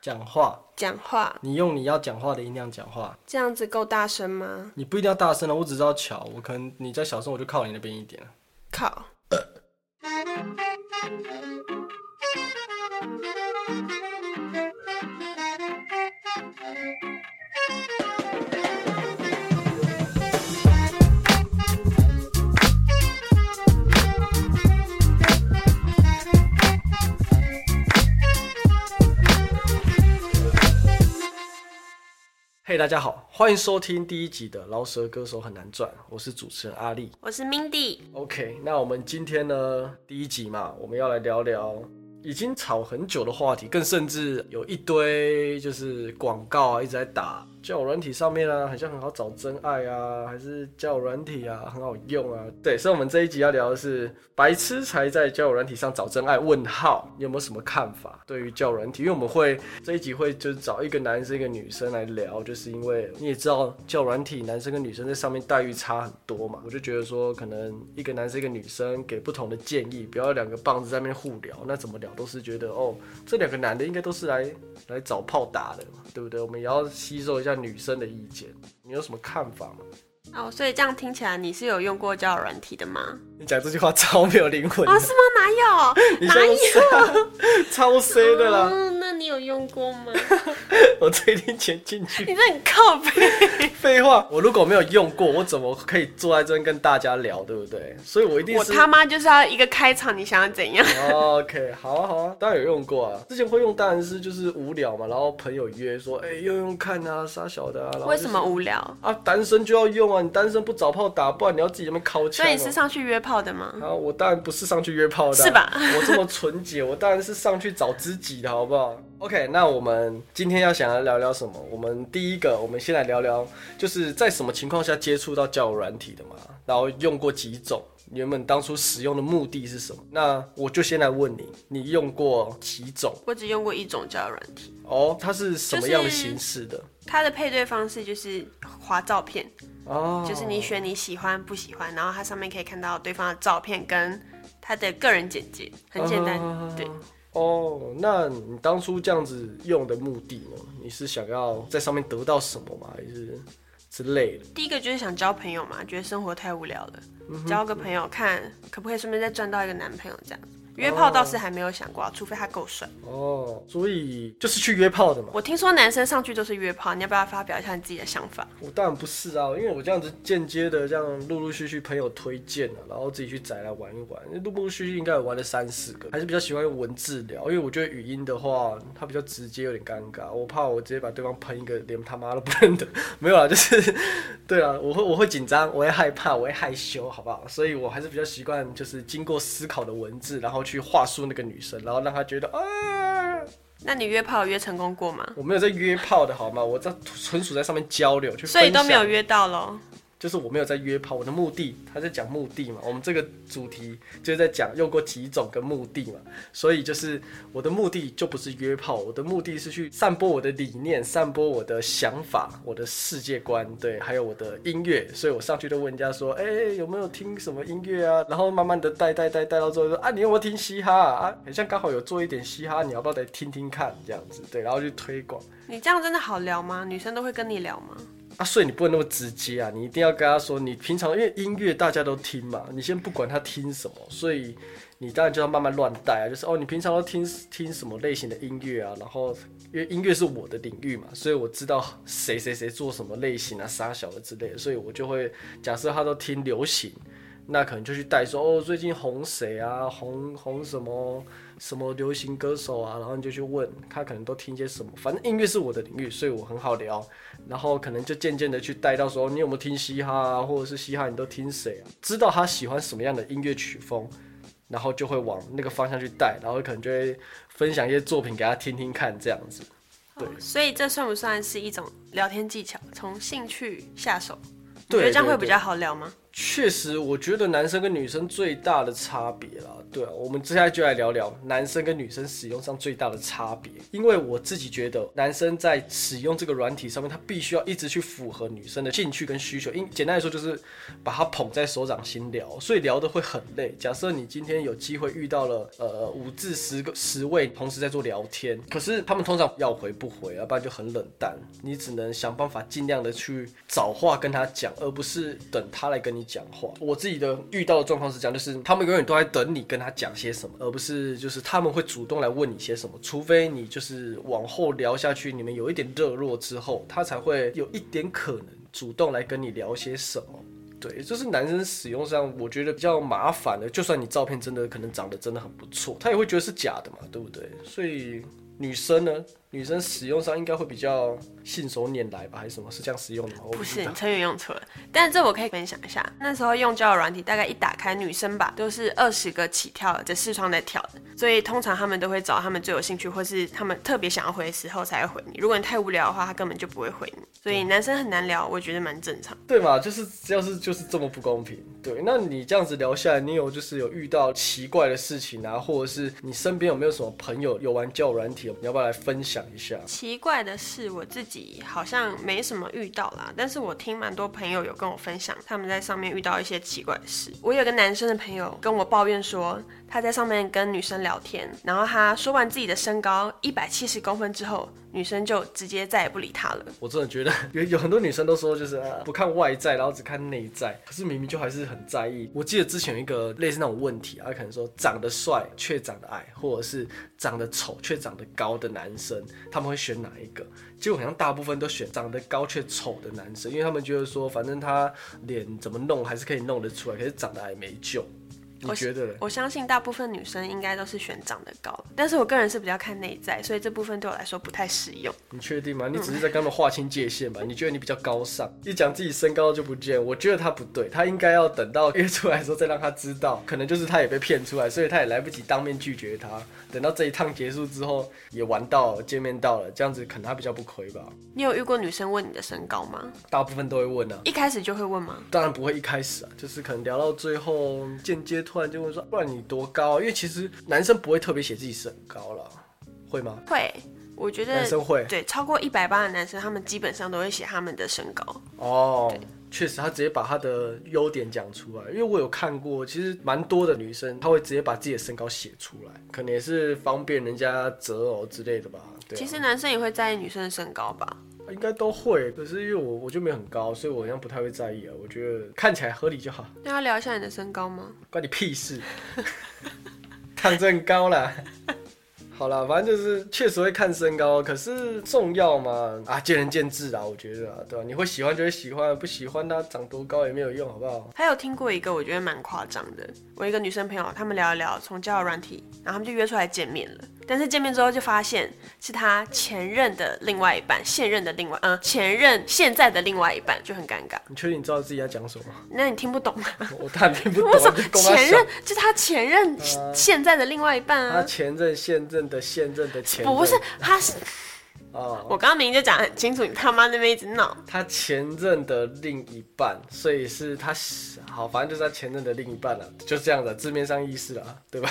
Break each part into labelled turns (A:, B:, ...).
A: 讲话，
B: 讲话，
A: 你用你要讲话的音量讲话，
B: 这样子够大声吗？
A: 你不一定要大声了，我只知道巧，我可能你在小声，我就靠你那边一点。
B: 靠。
A: 大家好，欢迎收听第一集的《饶舌歌手很难赚》，我是主持人阿力。
B: 我是
A: Mindy，OK，那我们今天呢，第一集嘛，我们要来聊聊已经吵很久的话题，更甚至有一堆就是广告啊一直在打交友软体上面啊，好像很好找真爱啊，还是交友软体啊很好用啊。对，所以我们这一集要聊的是白痴才在交友软体上找真爱？问号，你有没有什么看法？对于交友软体，因为我们会这一集会就是找一个男生一个女生来聊，就是因为你也知道交友软体男生跟女生在上面待遇差很多嘛，我就觉得说可能一个男生一个女生给不同的建议，不要两个棒子在那边互聊，那怎么聊都是觉得哦，这两个男的应该都是来来找炮打的嘛，对不对？我们也要吸收一下女生的意见，你有什么看法吗？
B: 哦，所以这样听起来你是有用过交友软体的吗？
A: 你讲这句话超没有灵魂啊，
B: 哦，是吗？哪有？哪有？
A: 超 C 的啦，
B: 你有用过吗？
A: 我最近钱进去。
B: 你这很靠背。
A: 废话，我如果没有用过，我怎么可以坐在这边跟大家聊，对不对？所以我一定是。
B: 我他妈就是要一个开场，你想要怎样
A: ？OK，好啊好啊，当然有用过啊。之前会用当然是就是无聊嘛，然后朋友约说，哎、用用看啊，傻小的啊。然后就是
B: 为什么无聊？
A: 啊？单身就要用啊，你单身不找炮打，不然你要自己那边敲枪、
B: 所以你是上去约炮的吗？
A: 啊，我当然不是上去约炮的啊、
B: 是吧
A: 我这么纯洁，我当然是上去找知己的，好不好？OK，那我们今天要想要聊聊什么？我们第一个，我们先来聊聊，就是在什么情况下接触到交友软体的嘛，然后用过几种，原本当初使用的目的是什么？那我就先来问你，你用过几种？
B: 我只用过一种交友软体，
A: 哦，它是什么样的形式的？
B: 它的配对方式就是划照片，
A: 哦，
B: 就是你选你喜欢不喜欢，然后它上面可以看到对方的照片跟他的个人简介，很简单。
A: 啊
B: 对。
A: 哦，那你当初这样子用的目的呢？你是想要在上面得到什么吗？还是之类的？
B: 第一个就是想交朋友嘛，觉得生活太无聊了，交个朋友看可不可以顺便再赚到一个男朋友这样。约炮倒是还没有想过啊，除非他够帅。
A: 哦，所以就是去约炮的嘛。
B: 我听说男生上去就是约炮，你要不要发表一下你自己的想法？
A: 我当然不是啊，因为我这样子间接的这样陆陆续续朋友推荐了、然后自己去宅来玩一玩，陆陆续续应该有玩了三四个，还是比较喜欢用文字聊，因为我觉得语音的话它比较直接，有点尴尬，我怕我直接把对方喷一个连他妈都不认得，没有啊，就是对啊，我会我会紧张，我会害怕，我会害羞，好不好？所以我还是比较习惯就是经过思考的文字，然后去话术那个女生，然后让她觉得啊。
B: 那你约炮约成功过吗？
A: 我没有在约炮的好吗？我在纯属在上面交流，去
B: 所以都没有约到喽。
A: 就是我没有在约炮，我的目的，他在讲目的嘛。我们这个主题就是在讲用过几种跟目的嘛，所以就是我的目的就不是约炮，我的目的是去散播我的理念，散播我的想法，我的世界观，对，还有我的音乐。所以我上去就问人家说，哎、有没有听什么音乐啊？然后慢慢的带带带带到最后说，啊，你有没有听嘻哈啊？啊，好像刚好有做一点嘻哈，你要不要来听听看？这样子，对，然后去推广。
B: 你这样真的好聊吗？女生都会跟你聊吗？
A: 啊，所以你不能那么直接啊，你一定要跟他说，你平常因为音乐大家都听嘛，你先不管他听什么，所以你当然就要慢慢乱带啊，就是哦，你平常都听听什么类型的音乐啊，然后因为音乐是我的领域嘛，所以我知道谁谁谁做什么类型啊，傻小的之类的，所以我就会假设他都听流行，那可能就去带说哦，最近红谁啊，红红什么什么流行歌手啊，然后你就去问他可能都听些什么，反正音乐是我的领域，所以我很好聊。然后可能就渐渐的去带到说，你有没有听嘻哈啊，或者是嘻哈你都听谁啊？知道他喜欢什么样的音乐曲风，然后就会往那个方向去带，然后可能就会分享一些作品给他听听看，这样子。对
B: 哦所以这算不算是一种聊天技巧？从兴趣下手，你
A: 对
B: 觉得这样会比较好聊吗？
A: 确实，我觉得男生跟女生最大的差别啦，对啊，我们接下来就来聊聊男生跟女生使用上最大的差别。因为我自己觉得，男生在使用这个软体上面，他必须要一直去符合女生的兴趣跟需求。因简单来说，就是把他捧在手掌心聊，所以聊的会很累。假设你今天有机会遇到了呃五至十个十位同时在做聊天，可是他们通常要回不回，要不然就很冷淡，你只能想办法尽量的去找话跟他讲，而不是等他来跟你。讲话，我自己的遇到的状况是这样，就是他们永远都在等你跟他讲些什么，而不是就是他们会主动来问你些什么，除非你就是往后聊下去，你们有一点热络之后，他才会有一点可能主动来跟你聊些什么。对，就是男生使用上我觉得比较麻烦的，就算你照片真的可能长得真的很不错，他也会觉得是假的嘛，对不对？所以女生呢？女生使用上应该会比较信手拈来吧，还是什么？是这样使用的吗？
B: 不是，成语用错了。但这我可以分享一下，那时候用交友软体，大概一打开，女生吧都是二十个起跳的视窗在跳的，所以通常他们都会找他们最有兴趣，或是他们特别想要回的时候才会回你。如果你太无聊的话，他根本就不会回你。所以男生很难聊，我觉得蛮正常。
A: 对嘛？就是只要是就是这么不公平。对，那你这样子聊下来，你有就是有遇到奇怪的事情啊，或者是你身边有没有什么朋友有玩交友软体？你要不要来分享
B: 奇怪的是，我自己好像没什么遇到啦，但是我听蛮多朋友有跟我分享，他们在上面遇到一些奇怪的事。我有个男生的朋友跟我抱怨说。他在上面跟女生聊天，然后他说完自己的身高一百七十公分之后，女生就直接再也不理他了。
A: 我真的觉得 有有很多女生都说就是不看外在，然后只看内在，可是明明就还是很在意。我记得之前有一个类似那种问题啊，可能说长得帅却长得矮，或者是长得丑却长得高的男生，他们会选哪一个？结果好像大部分都选长得高却丑的男生，因为他们觉得说反正他脸怎么弄还是可以弄得出来，可是长得矮没救。我觉得，
B: 我相信大部分女生应该都是选长得高，但是我个人是比较看内在，所以这部分对我来说不太实用。
A: 你确定吗？你只是在跟他们划清界限吧？你觉得你比较高尚，一讲自己身高就不见，我觉得他不对，他应该要等到约出来的时候再让他知道，可能就是他也被骗出来，所以他也来不及当面拒绝他。等到这一趟结束之后，也玩到见面到了，这样子可能他比较不亏吧。
B: 你有遇过女生问你的身高吗？
A: 大部分都会问啊。
B: 一开始就会问吗？
A: 当然不会一开始啊，就是可能聊到最后间接突然就会说，不然你多高？因为其实男生不会特别写自己身高了，会吗？
B: 会，我觉得
A: 男生会。
B: 对，超过一百八的男生，他们基本上都会写他们的身高。
A: 哦。确实，他直接把他的优点讲出来，因为我有看过，其实蛮多的女生，她会直接把自己的身高写出来，可能也是方便人家择偶之类的吧。对，
B: 其实男生也会在意女生的身高吧？
A: 应该都会，可是因为我我就没有很高，所以我好像不太会在意啊。我觉得看起来合理就好。
B: 那要聊一下你的身高吗？
A: 关你屁事！躺着很高了。好了，反正就是确实会看身高，可是重要吗？啊，见仁见智啊，我觉得啊，对吧？你会喜欢就会喜欢，不喜欢他长多高也没有用，好不好？
B: 还有听过一个我觉得蛮夸张的，我一个女生朋友，他们聊一聊，从交友软体，然后他们就约出来见面了。但是见面之后就发现是他前任的另外一半，现任的另外，嗯，前任现在的另外一半就很尴尬。
A: 你确定你知道自己在讲什么？
B: 那你听不懂吗？
A: 我当然听不懂。
B: 前任就是他前任现在的另外一半啊。
A: 他前任现任的现任的前
B: 不是他是 哦，我刚刚明明就讲很清楚，你他妈那边一直闹。
A: 他前任的另一半，所以是他好，反正就是他前任的另一半了，就这样的字面上意思了，对吧？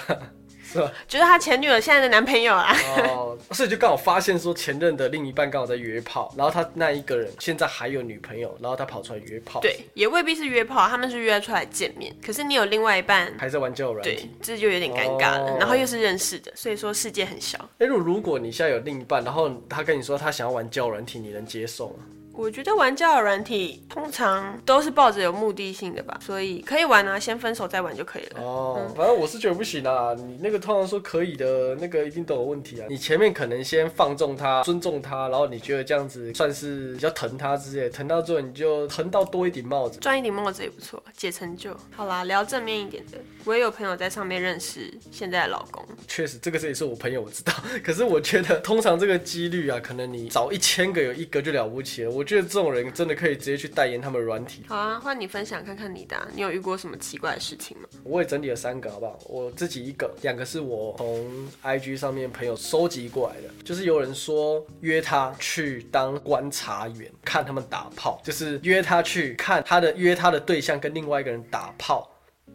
A: 是吧？
B: 就是他前女友现在的男朋友啊。
A: 哦，所以就刚好发现说前任的另一半刚好在约炮，然后他那一个人现在还有女朋友，然后他跑出来约炮。
B: 对，也未必是约炮，他们是约出来见面。可是你有另外一半
A: 还在玩交友软
B: 体，这就有点尴尬了。然后又是认识的，所以说世界很小。
A: 哎，如如果你现在有另一半，然后他跟你说他想要玩交友软体，你能接受吗？
B: 我觉得玩交友软体通常都是抱着有目的性的吧，所以可以玩啊，先分手再玩就可以了。
A: 哦，反正我是觉得不行啊，你那个通常说可以的那个一定都有问题啊。你前面可能先放纵他，尊重他，然后你觉得这样子算是比较疼他之类，疼到最后你就疼到多一顶帽子，
B: 赚一顶帽子也不错，解成就。好啦，聊正面一点的，我也有朋友在上面认识现在的老公。
A: 确实，这个这也是我朋友我知道，可是我觉得通常这个几率啊，可能你找一千个有一个就了不起了。我。觉得这种人真的可以直接去代言他们软体。
B: 好啊，换你分享看看你的啊、你有遇过什么奇怪的事情吗？
A: 我也整理了三个，好不好？我自己一个，两个是我从 IG 上面朋友收集过来的，就是有人说约他去当观察员，看他们打炮，就是约他去看他的约他的对象跟另外一个人打炮，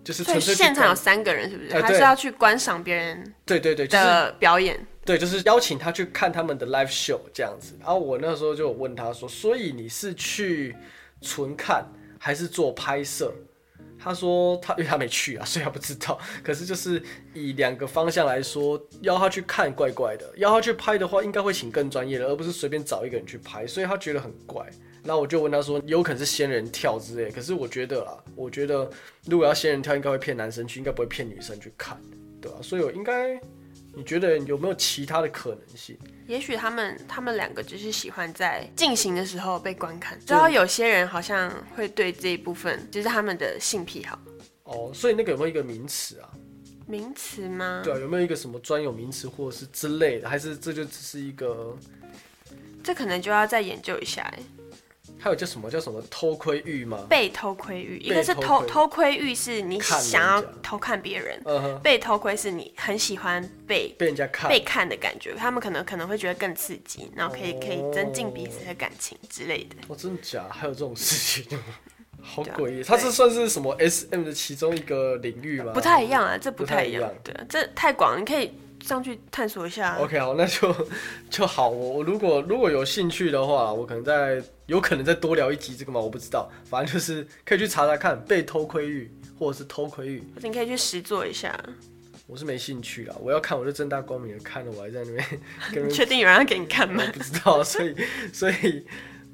A: 就是
B: 现场有三个人，是不是？还是要去观赏别人
A: 对对对，就是
B: 的表演？
A: 对，就是邀请他去看他们的 live show 这样子。然后我那时候就问他说：“所以你是去纯看还是做拍摄？”他说他因为他没去啊，所以他不知道。可是就是以两个方向来说，邀他去看怪怪的，邀他去拍的话，应该会请更专业的，而不是随便找一个人去拍，所以他觉得很怪。那我就问他说：“有可能是仙人跳之类？”可是我觉得啦，我觉得如果要仙人跳，应该会骗男生去，应该不会骗女生去看，对吧、所以我应该。你觉得有没有其他的可能性？
B: 也许他们他们两个只是喜欢在进行的时候被观看。知道有些人好像会对这一部分就是他们的性癖好。
A: 哦，所以那个有没有一个名词啊？
B: 名词吗？
A: 对啊，有没有一个什么专有名词或者是之类的？还是这就只是一个？
B: 这可能就要再研究一下哎。
A: 还有叫什么叫什么偷窥欲吗？
B: 被偷窥欲，一个是
A: 偷窥
B: 偷偷窥欲，是你想要偷看别人；被偷窥是你很喜欢被
A: 被人家看。
B: 被看的感觉，他们可能可能会觉得更刺激，然后可以可以增进彼
A: 哦
B: 此的感情之类的。
A: 哦，真的假？还有这种事情？好诡异！它是算是什么 S M 的其中一个领域吗？
B: 不太一样啊，这不
A: 不太一样。
B: 对啊，这太广，你可以上去探索一下啊。
A: OK，好，那就就好。我我如果如果有兴趣的话，我可能再有可能再多聊一集这个吗，我不知道。反正就是可以去查查看被偷窥欲或者是偷窥欲。
B: 你可以去实做一下。
A: 我是没兴趣啦，我要看我就正大光明的看了，我还在那边 跟
B: 你确定有人要给你看吗？
A: 不知道，所以所以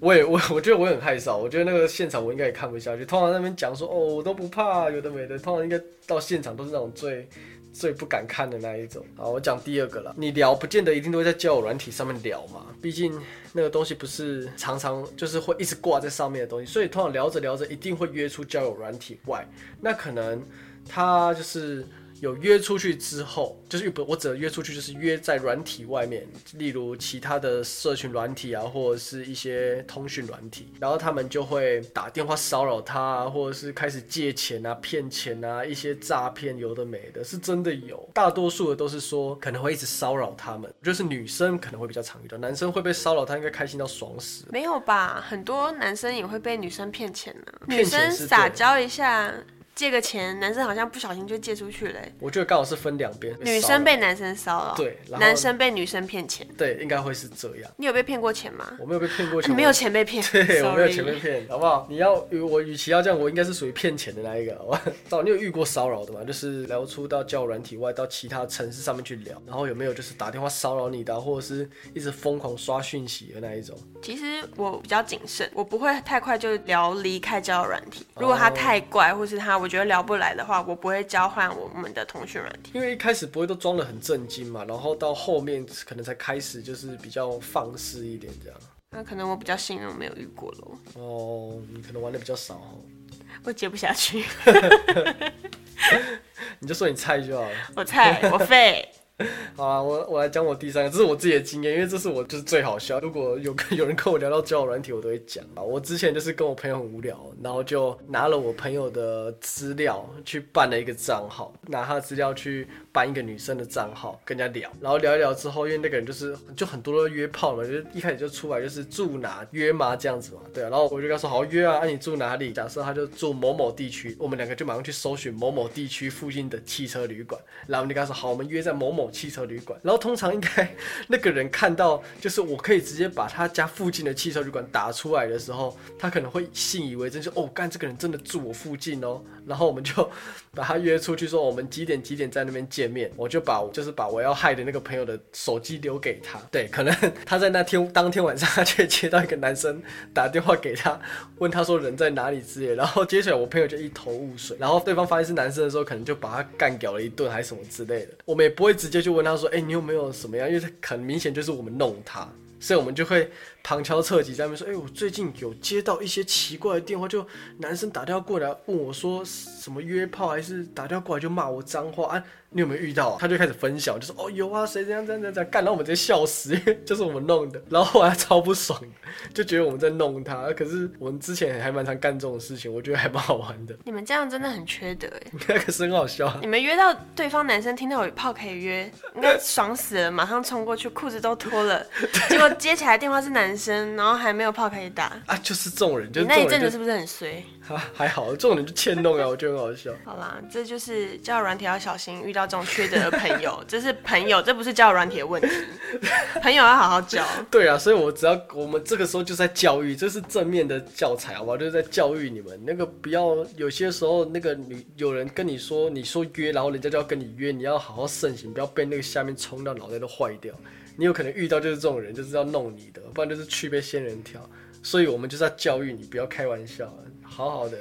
A: 我也我我觉得我也很害臊，我觉得那个现场我应该也看不下去。通常那边讲说哦我都不怕，有的没的，通常应该到现场都是那种最最不敢看的那一种。好，我讲第二个了，你聊不见得一定都会在交友软体上面聊嘛，毕竟那个东西不是常常就是会一直挂在上面的东西，所以通常聊着聊着一定会约出交友软体外，那可能他就是。有约出去之后，就是不，我指的约出去就是约在软体外面，例如其他的社群软体啊，或者是一些通讯软体，然后他们就会打电话骚扰他啊，或者是开始借钱啊、骗钱啊，一些诈骗有的没的，是真的有。大多数的都是说可能会一直骚扰他们，就是女生可能会比较常遇到，男生会被骚扰，他应该开心到爽死。
B: 没有吧？很多男生也会被女生骗钱呢、
A: 骗
B: 女生撒娇一下，借个钱，男生好像不小心就借出去了欸、
A: 我觉得刚好是分两边，
B: 女生被男生骚扰，
A: 对，
B: 男生被女生骗钱。
A: 对应该会是这样。
B: 你有被骗过钱吗？
A: 我没有被骗过钱，
B: 你没有钱被骗，
A: 对，我没有钱被骗，好不好？你要我与其要这样，我应该是属于骗钱的那一个，好吧？到你有遇过骚扰的吗？就是聊出到交友软体外，到其他城市上面去聊，然后有没有就是打电话骚扰你的啊、或者是一直疯狂刷讯息的那一种？
B: 其实我比较谨慎，我不会太快就聊离开交友软体。
A: 哦
B: 如果他太怪，或是他我觉得聊不来的话，我不会交换我们的通讯软体。
A: 因为一开始不会都装的很震惊嘛，然后到后面可能才开始就是比较放肆一点这样。
B: 那可能我比较幸运，我没有遇过喽，
A: 哦，你可能玩的比较少哦，
B: 我接不下去。
A: 你就说你菜就好了。
B: 我菜，我废。
A: 好啊，我我来讲我第三个，这是我自己的经验，因为这是我就是最好笑。如果有 有人跟我聊到交友软体，我都会讲啊。我之前就是跟我朋友很无聊，然后就拿了我朋友的资料去办了一个账号，拿他的资料去办一个女生的账号跟人家聊，然后聊一聊之后，因为那个人就是就很多都约炮嘛，就一开始就出来就是住哪约吗这样子嘛，对啊，然后我就跟他说好约啊，啊你住哪里？假设他就住某某地区，我们两个就马上去搜寻某某地区附近的汽车旅馆，然后我们就跟他说好，我们约在某某汽车旅馆，然后通常应该那个人看到就是我可以直接把他家附近的汽车旅馆打出来的时候，他可能会信以为真，就哦干这个人真的住我附近哦，然后我们就把他约出去说我们几点几点在那边见面，我就把就是把我要害的那个朋友的手机留给他，对，可能他在那天当天晚上他却接到一个男生打电话给他，问他说人在哪里之类，然后接下来我朋友就一头雾水，然后对方发现是男生的时候，可能就把他干掉了一顿还是什么之类的，我们也不会直接去问他说，哎、你有没有什么样，因为很明显就是我们弄他。所以我们就会旁敲侧击在那边说，哎、我最近有接到一些奇怪的电话，就男生打电话过来问我说什么约炮，还是打电话过来就骂我脏话啊？你有没有遇到、啊？他就开始分享，就说哦有啊，谁这样这样这样干，然后我们直接笑死，因 为就是我们弄的。然后后来超不爽，就觉得我们在弄他。可是我们之前还蛮常干这种事情，我觉得还蛮好玩的，
B: 你们这样真的很缺德哎！
A: 那个是很好笑啊。
B: 你们约到对方男生听到有炮可以约，应该爽死了，马上冲过去，裤子都脱了，结果接起来电话是男生，然后还没有炮可以打。
A: 啊，就是这种人，就
B: 你那一阵子是不是很衰？
A: 还还好，这种人就欠弄啊，我觉得很好笑。
B: 好啦，这就是交友软体要小心遇到这种缺德的朋友，这是朋友，这不是交软体的问题。朋友要好好交。
A: 对啊，所以我只要我们这个时候就在教育，这是正面的教材，好不好？就是在教育你们，那个不要有些时候那个女有人跟你说，你说约，然后人家就要跟你约，你要好好慎行，不要被那个下面冲到脑袋都坏掉。你有可能遇到就是这种人，就是要弄你的，不然就是去被仙人跳。所以我们就是要教育你，不要开玩笑，好好的。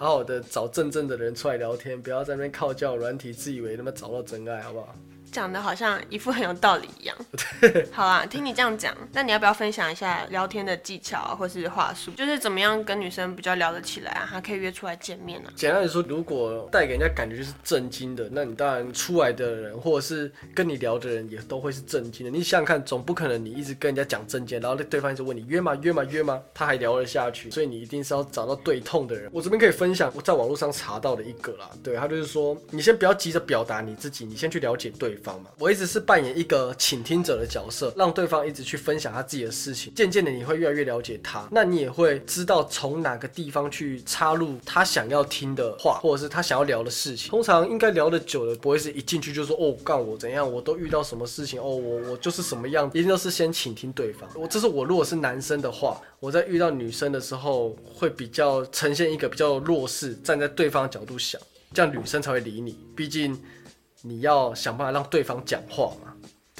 A: 好好的找真正的人出来聊天，不要在那边靠教软体，自以为他妈找到真爱，好不好？
B: 讲的好像一副很有道理一样。好啊，听你这样讲，那你要不要分享一下聊天的技巧啊或是话术？就是怎么样跟女生比较聊得起来啊，还可以约出来见面啊？
A: 简单的说，如果带给人家感觉就是震惊的，那你当然出来的人或者是跟你聊的人也都会是震惊的。你想想看，总不可能你一直跟人家讲证件，然后对方一直问你约吗约吗约吗，他还聊得下去，所以你一定是要找到对痛的人。我这边可以分享我在网络上查到的一个啦，对他就是说，你先不要急着表达你自己，你先去了解对方嘛。我一直是扮演一个倾听者的角色，让对方一直去分享他自己的事情，渐渐的你会越来越了解他，那你也会知道从哪个地方去插入他想要听的话，或者是他想要聊的事情。通常应该聊得久了，不会是一进去就说哦干我怎样，我都遇到什么事情，哦我我就是什么样，一定都是先倾听对方。我这是我如果是男生的话，我在遇到女生的时候会比较呈现一个比较弱势，站在对方的角度想，这样女生才会理你。毕竟你要想办法让对方讲话嘛。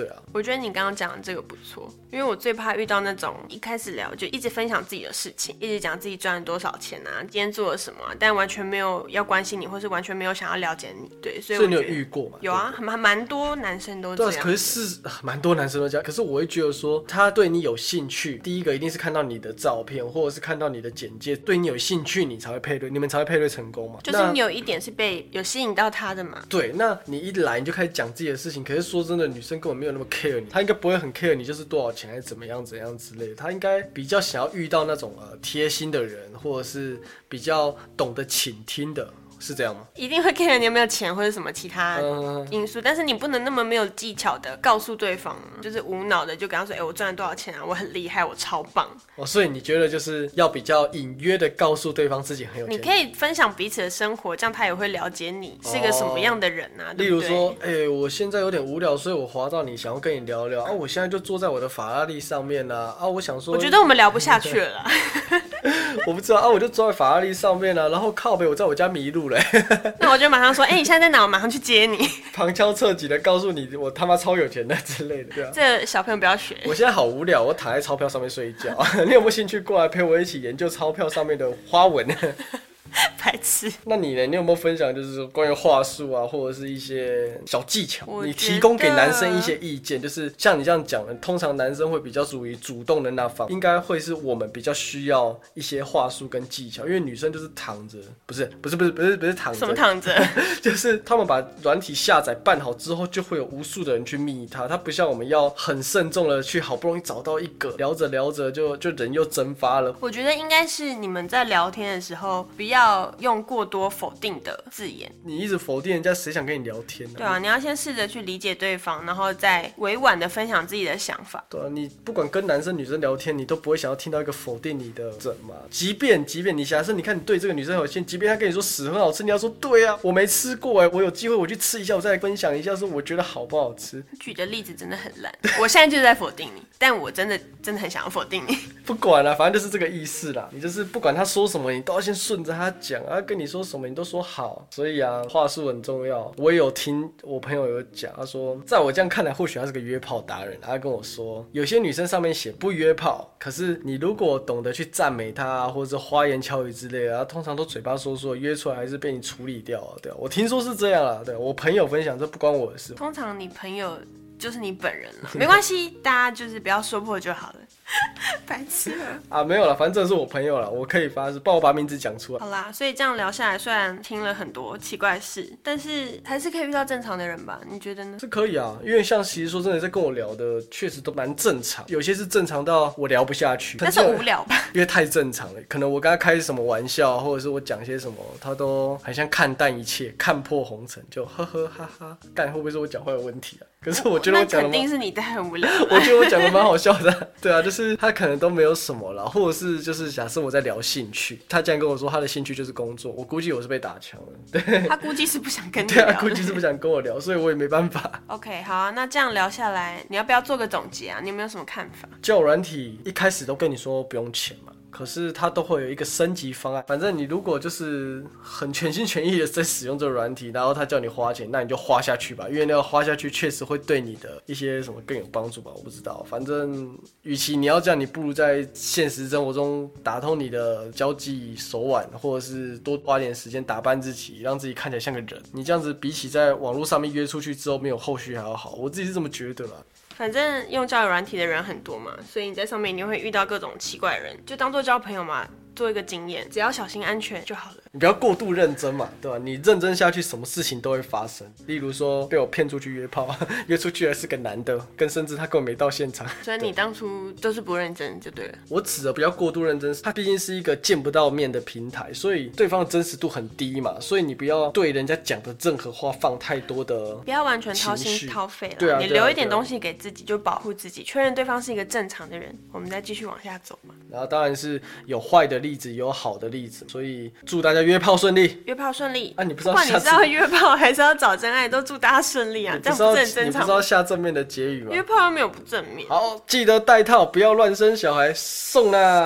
A: 对啊，
B: 我觉得你刚刚讲的这个不错，因为我最怕遇到那种一开始聊就一直分享自己的事情，一直讲自己赚了多少钱啊，今天做了什么、啊，但完全没有要关心你，或是完全没有想要了解你。对，所以
A: 所以你有遇过吗？
B: 有啊，还蛮多男生都这
A: 对啊，
B: 样。
A: 可是是蛮多男生都这样。可是我会觉得说，他对你有兴趣，第一个一定是看到你的照片，或者是看到你的简介，对你有兴趣，你才会配对，你们才会配对成功嘛。
B: 就是你有一点是被有吸引到他的嘛。
A: 对，那你一来你就开始讲自己的事情，可是说真的，女生根本没有那么 care 你，他应该不会很 care 你就是多少钱还是怎么样怎样之类的，他应该比较想要遇到那种呃贴心的人，或者是比较懂得倾听的，是这样吗？
B: 一定会 care 你有没有钱或者什么其他
A: 嗯，
B: 因素，但是你不能那么没有技巧的告诉对方，就是无脑的就跟他说，哎、我赚了多少钱啊，我很厉害，我超棒。
A: 哦，所以你觉得就是要比较隐约的告诉对方自己很有钱，
B: 你可以分享彼此的生活，这样他也会了解你是一个什么样的人啊。对对
A: 例如说，哎、我现在有点无聊，所以我滑到你，想要跟你聊聊啊。我现在就坐在我的法拉利上面呢、啊，我想说，
B: 我觉得我们聊不下去了啦。
A: 我不知道啊，我就坐在法拉利上面啊、然后靠北，我在我家迷路了、
B: 那我就马上说，哎、你现在在哪？我马上去接你。
A: 旁敲侧击的告诉你我他妈超有钱的之类的，对啊。
B: 这小朋友不要学。
A: 我现在好无聊，我躺在钞票上面睡觉。你有没有兴趣过来陪我一起研究钞票上面的花纹？
B: 白痴。
A: 那你呢？你有没有分享，就是说关于话术啊，或者是一些小技巧？你提供给男生一些意见，就是像你这样讲的，通常男生会比较属于主动的那方，应该会是我们比较需要一些话术跟技巧，因为女生就是躺着，不是不是不是不是不是躺着，
B: 什么躺着？
A: 就是他们把软体下载办好之后，就会有无数的人去密他，他不像我们要很慎重的去好不容易找到一个，聊着聊着就就人又蒸发了。
B: 我觉得应该是你们在聊天的时候，不要用过多否定的字眼。
A: 你一直否定人家，谁想跟你聊天呢、
B: 对啊，你要先试着去理解对方，然后再委婉的分享自己的想法。
A: 对啊，你不管跟男生女生聊天，你都不会想要听到一个否定你的人嘛。即便即便你假设你看你对这个女生有兴趣，即便她跟你说屎很好吃，你要说对啊，我没吃过哎，我有机会我去吃一下，我再来分享一下，说我觉得好不好吃。
B: 举的例子真的很烂，我现在就是在否定你，但我真的真的很想要否定你。
A: 不管了、反正就是这个意思啦。你就是不管他说什么，你都要先顺着他讲啊，跟你说什么你都说好。所以啊，话术很重要。我有听我朋友有讲，他说，在我这样看来，或许他是个约炮达人。他跟我说，有些女生上面写不约炮，可是你如果懂得去赞美她啊，或者是花言巧语之类的，她通常都嘴巴说说，约出来还是被你处理掉啊。对，我听说是这样啊。对我朋友分享，这不关我的事。
B: 通常你朋友就是你本人了，没关系，大家就是不要说破就好了。白痴了。
A: 啊，没有了，反正这是我朋友了，我可以发誓，帮我把名字讲出来。
B: 好啦，所以这样聊下来，虽然听了很多奇怪事，但是还是可以遇到正常的人吧？你觉得呢？
A: 是可以啊，因为像其实说真的，在跟我聊的确实都蛮正常，有些是正常到我聊不下去，
B: 但是无聊吧？
A: 因为太正常了，可能我跟他开什么玩笑，或者是我讲些什么，他都好像看淡一切，看破红尘，就呵呵哈哈。但会不会是我讲话有问题啊？可是我觉得我讲的
B: 肯定是你太很无聊。
A: 我觉得我讲的蛮好笑的，对啊，就是他可能都没有什么了，或者是就是假设我在聊兴趣，他竟然跟我说他的兴趣就是工作，我估计我是被打枪了。对，
B: 他估计是不想跟你
A: 对啊，
B: 聊。
A: 估计是不想跟我聊，所以我也没办法。
B: OK，好啊，那这样聊下来，你要不要做个总结啊？你有没有什么看法？
A: 交友软体一开始都跟你说不用钱嘛，可是它都会有一个升级方案。反正你如果就是很全心全意的在使用这个软体，然后他叫你花钱，那你就花下去吧，因为那个花下去确实会对你的一些什么更有帮助吧，我不知道。反正与其你要这样，你不如在现实生活中打通你的交际手腕，或者是多花点时间打扮自己，让自己看起来像个人。你这样子比起在网络上面约出去之后没有后续还要好，我自己是这么觉得啦。
B: 反正用交友软体的人很多嘛，所以你在上面你会遇到各种奇怪的人，就当做交朋友嘛，做一个经验，只要小心安全就好了。
A: 你不要过度认真嘛，对吧？你认真下去，什么事情都会发生。例如说被我骗出去约炮，约出去还是个男的，跟甚至他根本没到现场。
B: 所以你当初都是不认真就对了。
A: 我指的不要过度认真，它毕竟是一个见不到面的平台，所以对方的真实度很低嘛，所以你不要对人家讲的任何话放太多的。
B: 不要完全掏心掏肺了，
A: 对啊
B: 你留一点东西给自己，就保护自己，确认对方是一个正常的人，我们再继续往下走嘛。
A: 然后当然是有坏的例子，有好的例子，所以祝大家约炮顺利。
B: 约炮顺利
A: 啊你不知道
B: 管你是要约炮还是要找真爱，都祝大家顺利啊！这样
A: 不
B: 是很正常
A: 你不知道？下正面的结语吗
B: 约？炮又没有不正面。
A: 好，记得带套，不要乱生小孩，送啦。